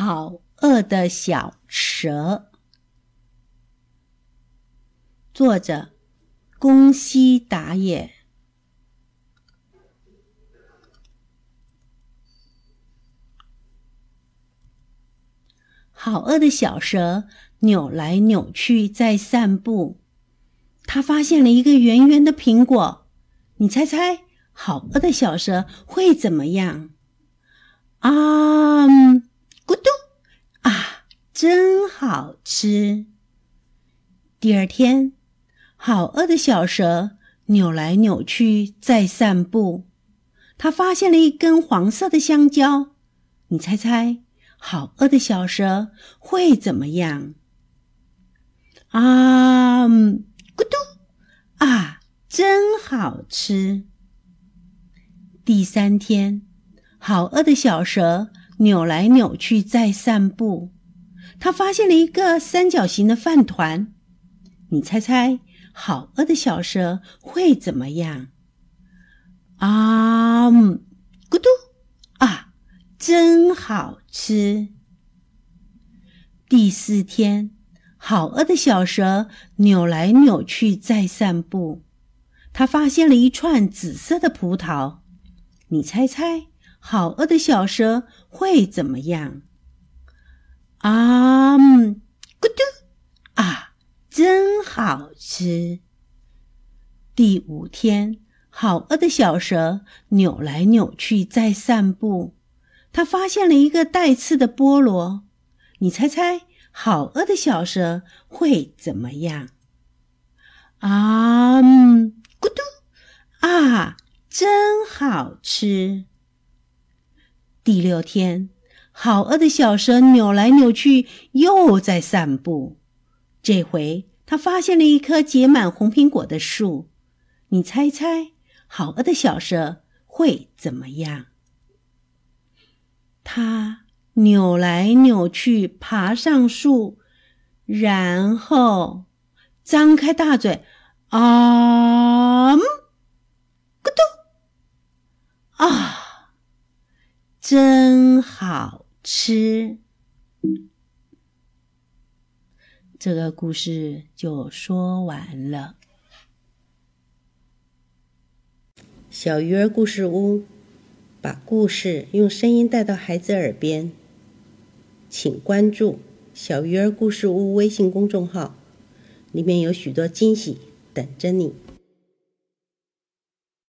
好饿的小蛇，作者宫西达也。好饿的小蛇扭来扭去在散步，它发现了一个圆圆的苹果。你猜猜，好饿的小蛇会怎么样？啊！咕嘟啊，真好吃！第二天，好饿的小蛇扭来扭去在散步，它发现了一根黄色的香蕉。你猜猜，好饿的小蛇会怎么样？啊！咕嘟啊，真好吃！第三天。好饿的小蛇扭来扭去在散步，它发现了一个三角形的饭团。你猜猜，好饿的小蛇会怎么样？啊，咕嘟啊，真好吃！第四天，好饿的小蛇扭来扭去在散步，它发现了一串紫色的葡萄。你猜猜？好饿的小蛇会怎么样？啊，咕嘟啊，真好吃！第五天，好饿的小蛇扭来扭去在散步，它发现了一个带刺的菠萝。你猜猜，好饿的小蛇会怎么样？啊，咕嘟啊，真好吃！第六天，好饿的小蛇扭来扭去，又在散步。这回，他发现了一棵结满红苹果的树。你猜猜，好饿的小蛇会怎么样？它扭来扭去，爬上树，然后张开大嘴，啊，咕嘟，啊！真好吃！这个故事就说完了。小鱼儿故事屋把故事用声音带到孩子耳边，请关注“小鱼儿故事屋”微信公众号，里面有许多惊喜等着你。